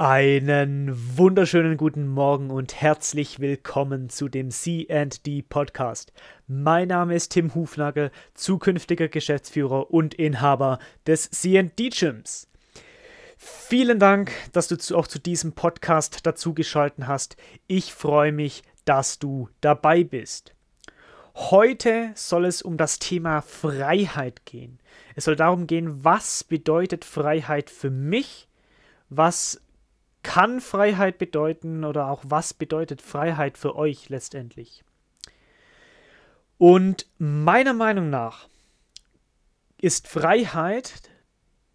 Einen wunderschönen guten Morgen und herzlich willkommen zu dem CD Podcast. Mein Name ist Tim Hufnagel, zukünftiger Geschäftsführer und Inhaber des CD Gyms. Vielen Dank, dass du auch zu diesem Podcast dazugeschalten hast. Ich freue mich, dass du dabei bist. Heute soll es um das Thema Freiheit gehen. Es soll darum gehen, was bedeutet Freiheit für mich? Was kann Freiheit bedeuten oder auch was bedeutet Freiheit für euch letztendlich? Und meiner Meinung nach ist Freiheit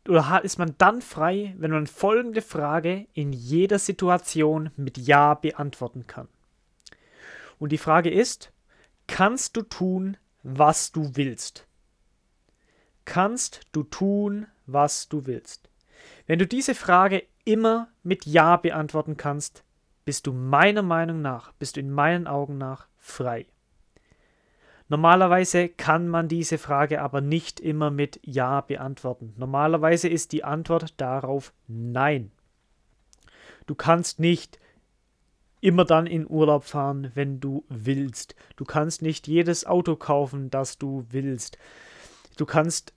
oder ist man dann frei, wenn man folgende Frage in jeder Situation mit Ja beantworten kann. Und die Frage ist, kannst du tun, was du willst? Kannst du tun, was du willst? Wenn du diese Frage immer mit Ja beantworten kannst, bist du meiner Meinung nach, bist du in meinen Augen nach frei. Normalerweise kann man diese Frage aber nicht immer mit Ja beantworten. Normalerweise ist die Antwort darauf Nein. Du kannst nicht immer dann in Urlaub fahren, wenn du willst. Du kannst nicht jedes Auto kaufen, das du willst. Du kannst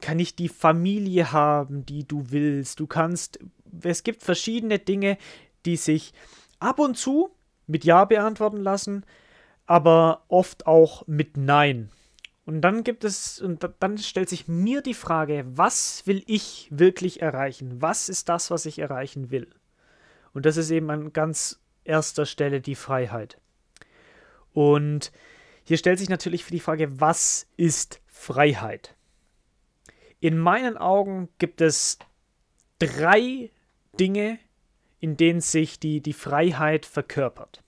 kann nicht die Familie haben, die du willst. Du kannst, es gibt verschiedene Dinge, die sich ab und zu mit Ja beantworten lassen, aber oft auch mit Nein. Und dann gibt es, und dann stellt sich mir die Frage, was will ich wirklich erreichen? Was ist das, was ich erreichen will? Und das ist eben an ganz erster Stelle die Freiheit. Und hier stellt sich natürlich für die Frage, was ist Freiheit? In meinen Augen gibt es drei Dinge, in denen sich die, die Freiheit verkörpert.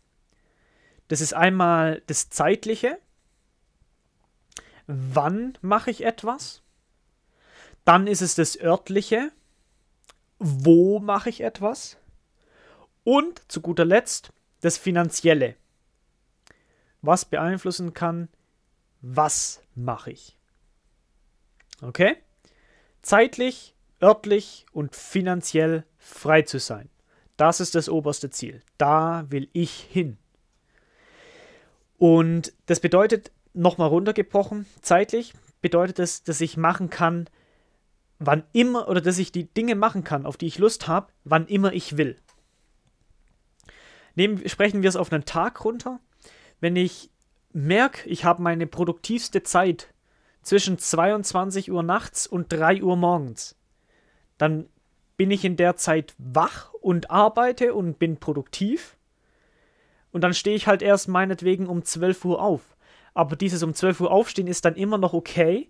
Das ist einmal das Zeitliche. Wann mache ich etwas? Dann ist es das Örtliche. Wo mache ich etwas? Und zu guter Letzt das Finanzielle. Was beeinflussen kann, was mache ich? Okay? Zeitlich, örtlich und finanziell frei zu sein. Das ist das oberste Ziel. Da will ich hin. Und das bedeutet, nochmal runtergebrochen, zeitlich bedeutet es, dass ich machen kann, wann immer, oder dass ich die Dinge machen kann, auf die ich Lust habe, wann immer ich will. Nehmen, sprechen wir es auf einen Tag runter. Wenn ich merke, ich habe meine produktivste Zeit zwischen 22 Uhr nachts und 3 Uhr morgens. Dann bin ich in der Zeit wach und arbeite und bin produktiv. Und dann stehe ich halt erst meinetwegen um 12 Uhr auf. Aber dieses um 12 Uhr aufstehen ist dann immer noch okay,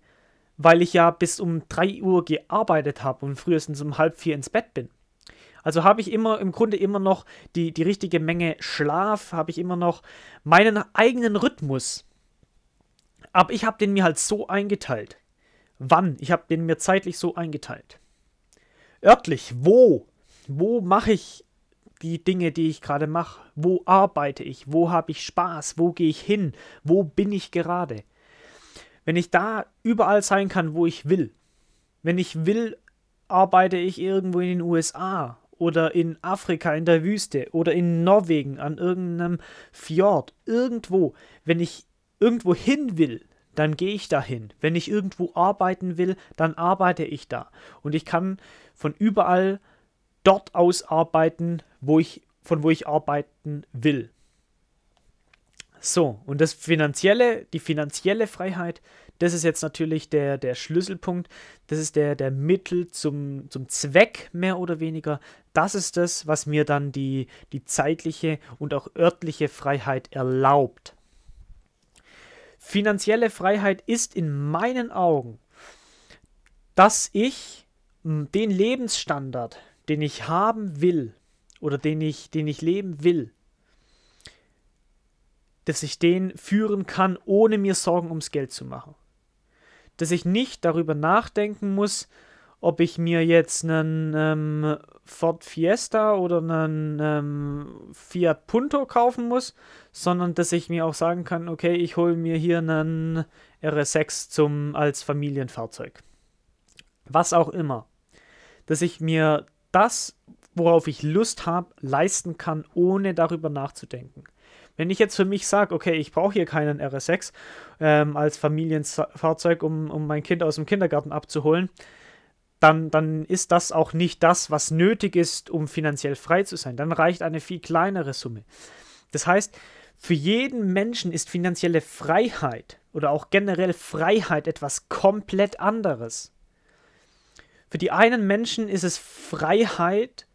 weil ich ja bis um 3 Uhr gearbeitet habe und frühestens um halb vier ins Bett bin. Also habe ich immer im Grunde immer noch die, die richtige Menge Schlaf, habe ich immer noch meinen eigenen Rhythmus. Aber ich habe den mir halt so eingeteilt. Wann? Ich habe den mir zeitlich so eingeteilt. Örtlich, wo? Wo mache ich die Dinge, die ich gerade mache? Wo arbeite ich? Wo habe ich Spaß? Wo gehe ich hin? Wo bin ich gerade? Wenn ich da überall sein kann, wo ich will. Wenn ich will, arbeite ich irgendwo in den USA oder in Afrika in der Wüste oder in Norwegen an irgendeinem Fjord, irgendwo. Wenn ich irgendwo hin will, dann gehe ich dahin. Wenn ich irgendwo arbeiten will, dann arbeite ich da. Und ich kann von überall dort aus arbeiten, wo ich, von wo ich arbeiten will. So, und das finanzielle, die finanzielle Freiheit, das ist jetzt natürlich der, der Schlüsselpunkt, das ist der, der Mittel zum, zum Zweck, mehr oder weniger. Das ist das, was mir dann die, die zeitliche und auch örtliche Freiheit erlaubt. Finanzielle Freiheit ist in meinen Augen, dass ich den Lebensstandard, den ich haben will oder den ich, den ich leben will, dass ich den führen kann, ohne mir Sorgen ums Geld zu machen. Dass ich nicht darüber nachdenken muss, ob ich mir jetzt einen ähm, Ford Fiesta oder einen ähm, Fiat Punto kaufen muss, sondern dass ich mir auch sagen kann, okay, ich hole mir hier einen RS6 zum, als Familienfahrzeug. Was auch immer. Dass ich mir das, worauf ich Lust habe, leisten kann, ohne darüber nachzudenken. Wenn ich jetzt für mich sage, okay, ich brauche hier keinen RS6 ähm, als Familienfahrzeug, um, um mein Kind aus dem Kindergarten abzuholen, dann, dann ist das auch nicht das, was nötig ist, um finanziell frei zu sein. Dann reicht eine viel kleinere Summe. Das heißt, für jeden Menschen ist finanzielle Freiheit oder auch generell Freiheit etwas komplett anderes. Für die einen Menschen ist es Freiheit,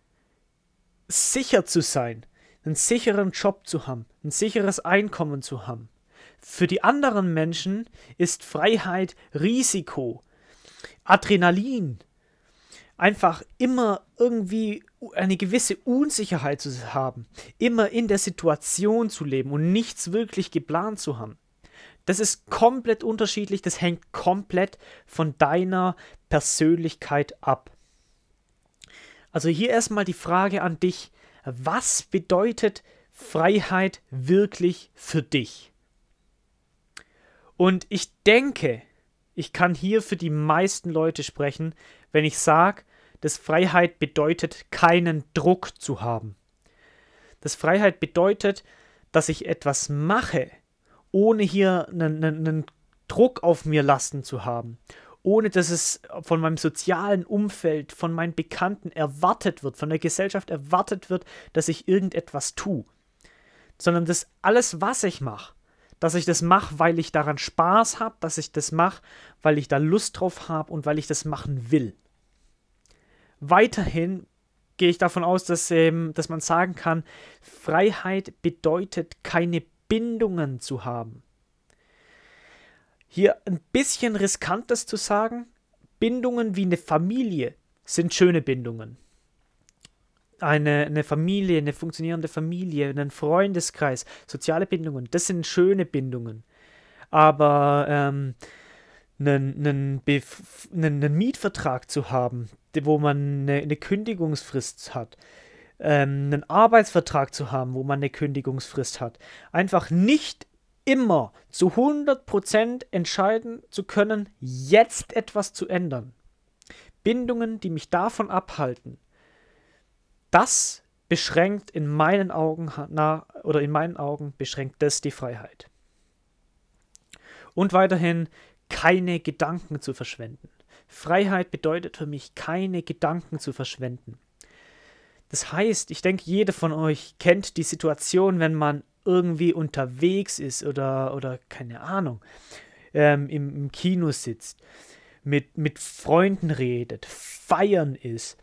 sicher zu sein, einen sicheren Job zu haben, ein sicheres Einkommen zu haben. Für die anderen Menschen ist Freiheit Risiko, Adrenalin, einfach immer irgendwie eine gewisse Unsicherheit zu haben, immer in der Situation zu leben und nichts wirklich geplant zu haben. Das ist komplett unterschiedlich, das hängt komplett von deiner Persönlichkeit ab. Also hier erstmal die Frage an dich, was bedeutet Freiheit wirklich für dich? Und ich denke, ich kann hier für die meisten Leute sprechen, wenn ich sage, dass Freiheit bedeutet, keinen Druck zu haben. Dass Freiheit bedeutet, dass ich etwas mache, ohne hier einen, einen Druck auf mir lasten zu haben, ohne dass es von meinem sozialen Umfeld, von meinen Bekannten erwartet wird, von der Gesellschaft erwartet wird, dass ich irgendetwas tue, sondern dass alles, was ich mache, dass ich das mache, weil ich daran Spaß habe, dass ich das mache, weil ich da Lust drauf habe und weil ich das machen will. Weiterhin gehe ich davon aus, dass, ähm, dass man sagen kann, Freiheit bedeutet keine Bindungen zu haben. Hier ein bisschen riskantes zu sagen, Bindungen wie eine Familie sind schöne Bindungen eine, eine Familie, eine funktionierende Familie, einen Freundeskreis, soziale Bindungen, das sind schöne Bindungen. Aber ähm, einen, einen, einen, Mietvertrag zu haben, wo man eine, eine Kündigungsfrist hat, ähm, einen Arbeitsvertrag zu haben, wo man eine Kündigungsfrist hat, einfach nicht immer zu 100% entscheiden zu können, jetzt etwas zu ändern. Bindungen, die mich davon abhalten, das beschränkt in meinen Augen na, oder in meinen Augen beschränkt das die Freiheit. Und weiterhin keine Gedanken zu verschwenden. Freiheit bedeutet für mich keine Gedanken zu verschwenden. Das heißt, ich denke, jeder von euch kennt die Situation, wenn man irgendwie unterwegs ist oder, oder keine Ahnung, ähm, im, im Kino sitzt mit, mit Freunden redet, feiern ist,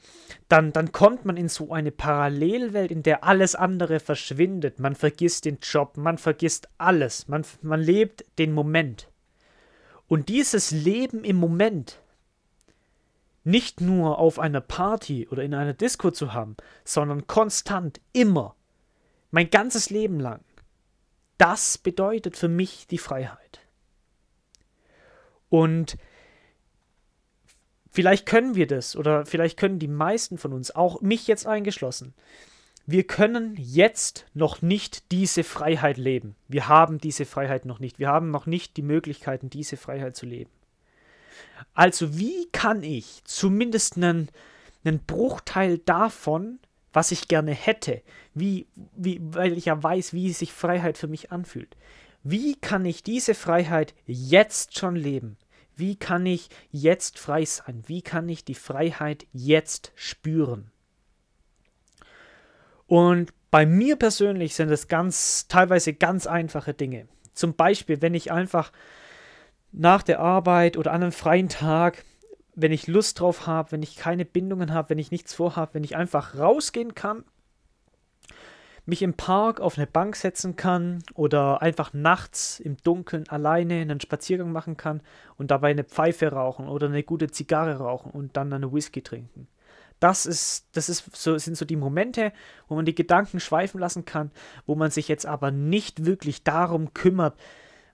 dann, dann kommt man in so eine Parallelwelt, in der alles andere verschwindet. Man vergisst den Job, man vergisst alles, man, man lebt den Moment. Und dieses Leben im Moment nicht nur auf einer Party oder in einer Disco zu haben, sondern konstant, immer, mein ganzes Leben lang, das bedeutet für mich die Freiheit. Und Vielleicht können wir das oder vielleicht können die meisten von uns, auch mich jetzt eingeschlossen, wir können jetzt noch nicht diese Freiheit leben. Wir haben diese Freiheit noch nicht. Wir haben noch nicht die Möglichkeiten, diese Freiheit zu leben. Also wie kann ich zumindest einen, einen Bruchteil davon, was ich gerne hätte, wie, wie, weil ich ja weiß, wie sich Freiheit für mich anfühlt, wie kann ich diese Freiheit jetzt schon leben? Wie kann ich jetzt frei sein? Wie kann ich die Freiheit jetzt spüren? Und bei mir persönlich sind es ganz, teilweise ganz einfache Dinge. Zum Beispiel, wenn ich einfach nach der Arbeit oder an einem freien Tag, wenn ich Lust drauf habe, wenn ich keine Bindungen habe, wenn ich nichts vorhabe, wenn ich einfach rausgehen kann mich im Park auf eine Bank setzen kann oder einfach nachts im Dunkeln alleine einen Spaziergang machen kann und dabei eine Pfeife rauchen oder eine gute Zigarre rauchen und dann eine Whisky trinken. Das ist, das ist so, sind so die Momente, wo man die Gedanken schweifen lassen kann, wo man sich jetzt aber nicht wirklich darum kümmert,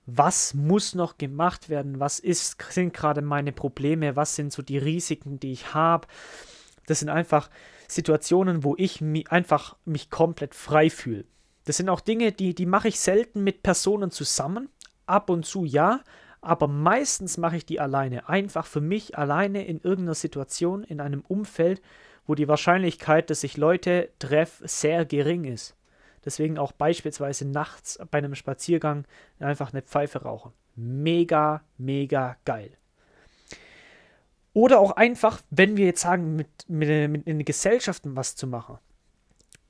was muss noch gemacht werden, was ist, sind gerade meine Probleme, was sind so die Risiken, die ich habe. Das sind einfach Situationen, wo ich mich einfach mich komplett frei fühle. Das sind auch Dinge, die, die mache ich selten mit Personen zusammen. Ab und zu ja, aber meistens mache ich die alleine. Einfach für mich alleine in irgendeiner Situation, in einem Umfeld, wo die Wahrscheinlichkeit, dass ich Leute treffe, sehr gering ist. Deswegen auch beispielsweise nachts bei einem Spaziergang einfach eine Pfeife rauchen. Mega, mega geil. Oder auch einfach, wenn wir jetzt sagen, mit, mit, mit in Gesellschaften was zu machen.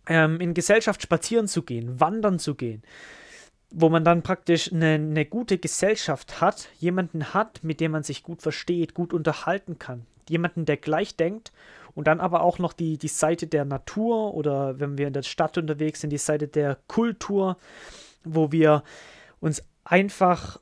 Ähm, in Gesellschaft spazieren zu gehen, wandern zu gehen. Wo man dann praktisch eine, eine gute Gesellschaft hat, jemanden hat, mit dem man sich gut versteht, gut unterhalten kann. Jemanden, der gleich denkt und dann aber auch noch die, die Seite der Natur oder wenn wir in der Stadt unterwegs sind, die Seite der Kultur, wo wir uns einfach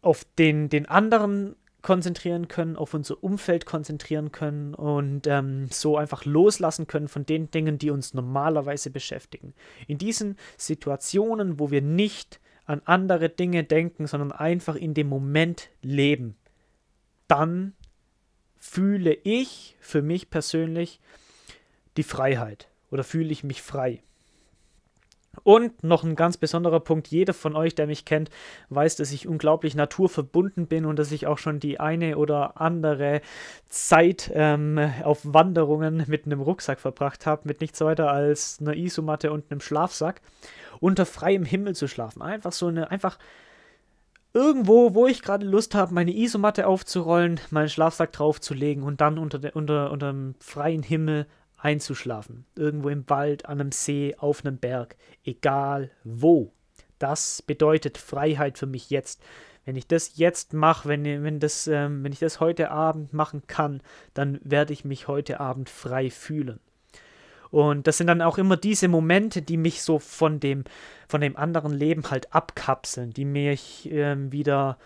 auf den, den anderen konzentrieren können, auf unser Umfeld konzentrieren können und ähm, so einfach loslassen können von den Dingen, die uns normalerweise beschäftigen. In diesen Situationen, wo wir nicht an andere Dinge denken, sondern einfach in dem Moment leben, dann fühle ich für mich persönlich die Freiheit oder fühle ich mich frei. Und noch ein ganz besonderer Punkt, jeder von euch, der mich kennt, weiß, dass ich unglaublich naturverbunden bin und dass ich auch schon die eine oder andere Zeit ähm, auf Wanderungen mit einem Rucksack verbracht habe, mit nichts weiter als einer Isomatte und einem Schlafsack, unter freiem Himmel zu schlafen. Einfach so eine, einfach irgendwo, wo ich gerade Lust habe, meine Isomatte aufzurollen, meinen Schlafsack draufzulegen und dann unter, de, unter, unter dem freien Himmel einzuschlafen. Irgendwo im Wald, an einem See, auf einem Berg, egal wo. Das bedeutet Freiheit für mich jetzt. Wenn ich das jetzt mache, wenn, wenn, das, ähm, wenn ich das heute Abend machen kann, dann werde ich mich heute Abend frei fühlen. Und das sind dann auch immer diese Momente, die mich so von dem, von dem anderen Leben halt abkapseln, die mich ähm, wieder,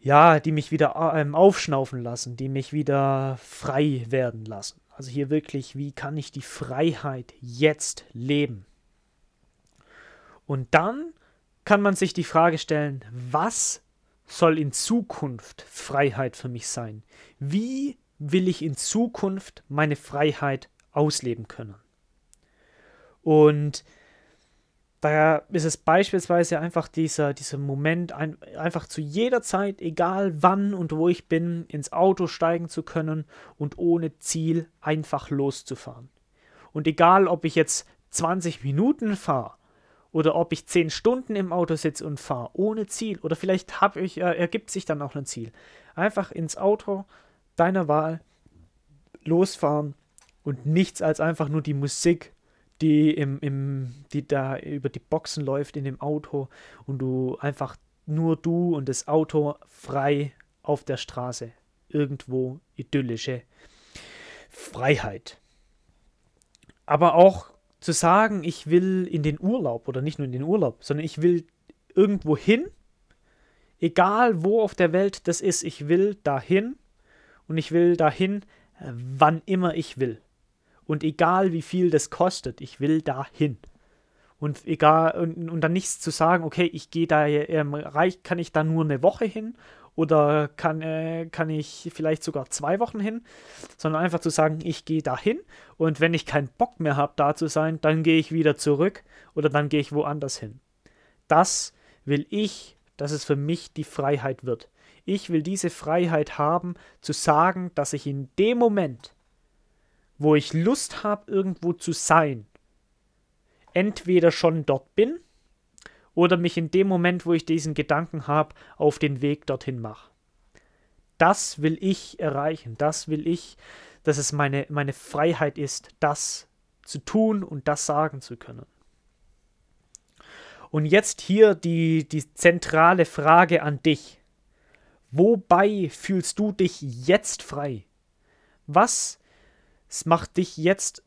ja, die mich wieder ähm, aufschnaufen lassen, die mich wieder frei werden lassen. Also hier wirklich, wie kann ich die Freiheit jetzt leben? Und dann kann man sich die Frage stellen, was soll in Zukunft Freiheit für mich sein? Wie will ich in Zukunft meine Freiheit ausleben können? Und da ist es beispielsweise einfach dieser, dieser Moment, ein, einfach zu jeder Zeit, egal wann und wo ich bin, ins Auto steigen zu können und ohne Ziel einfach loszufahren. Und egal, ob ich jetzt 20 Minuten fahre oder ob ich 10 Stunden im Auto sitze und fahre, ohne Ziel oder vielleicht hab ich, äh, ergibt sich dann auch ein Ziel. Einfach ins Auto deiner Wahl losfahren und nichts als einfach nur die Musik die, im, im, die da über die Boxen läuft in dem Auto und du einfach nur du und das Auto frei auf der Straße. Irgendwo idyllische Freiheit. Aber auch zu sagen, ich will in den Urlaub oder nicht nur in den Urlaub, sondern ich will irgendwo hin, egal wo auf der Welt das ist, ich will dahin und ich will dahin, wann immer ich will. Und egal wie viel das kostet, ich will da hin. Und egal, und, und dann nichts zu sagen, okay, ich gehe da, ähm, reich, kann ich da nur eine Woche hin oder kann, äh, kann ich vielleicht sogar zwei Wochen hin, sondern einfach zu sagen, ich gehe da hin und wenn ich keinen Bock mehr habe, da zu sein, dann gehe ich wieder zurück oder dann gehe ich woanders hin. Das will ich, dass es für mich die Freiheit wird. Ich will diese Freiheit haben, zu sagen, dass ich in dem Moment, wo ich Lust habe, irgendwo zu sein, entweder schon dort bin oder mich in dem Moment, wo ich diesen Gedanken habe, auf den Weg dorthin mache. Das will ich erreichen, das will ich, dass es meine, meine Freiheit ist, das zu tun und das sagen zu können. Und jetzt hier die, die zentrale Frage an dich. Wobei fühlst du dich jetzt frei? Was es macht dich jetzt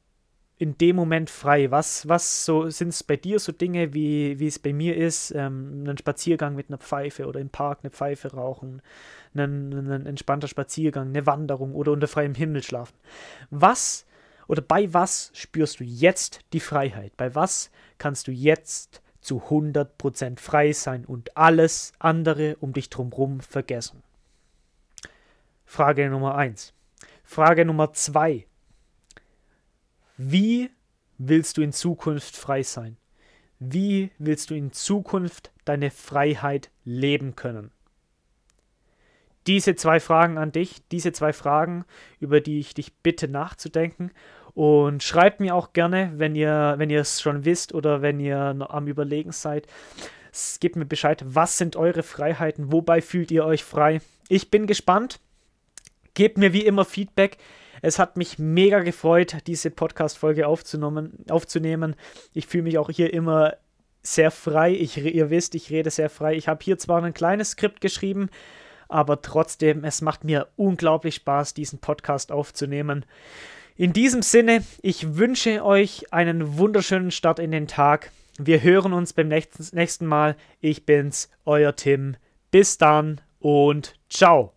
in dem Moment frei. Was, was so sind es bei dir so Dinge, wie, wie es bei mir ist, ähm, einen Spaziergang mit einer Pfeife oder im Park eine Pfeife rauchen, einen, einen entspannter Spaziergang, eine Wanderung oder unter freiem Himmel schlafen. Was oder bei was spürst du jetzt die Freiheit? Bei was kannst du jetzt zu 100% frei sein und alles andere um dich drumherum vergessen? Frage Nummer 1. Frage Nummer 2. Wie willst du in Zukunft frei sein? Wie willst du in Zukunft deine Freiheit leben können? diese zwei Fragen an dich, diese zwei Fragen, über die ich dich bitte nachzudenken. Und schreibt mir auch gerne, wenn ihr, wenn ihr es schon wisst oder wenn ihr noch am Überlegen seid. Gebt mir Bescheid, was sind eure Freiheiten, wobei fühlt ihr euch frei? Ich bin gespannt. Gebt mir wie immer Feedback. Es hat mich mega gefreut, diese Podcast-Folge aufzunehmen. Ich fühle mich auch hier immer sehr frei. Ich, ihr wisst, ich rede sehr frei. Ich habe hier zwar ein kleines Skript geschrieben, aber trotzdem, es macht mir unglaublich Spaß, diesen Podcast aufzunehmen. In diesem Sinne, ich wünsche euch einen wunderschönen Start in den Tag. Wir hören uns beim nächsten, nächsten Mal. Ich bin's, euer Tim. Bis dann und ciao.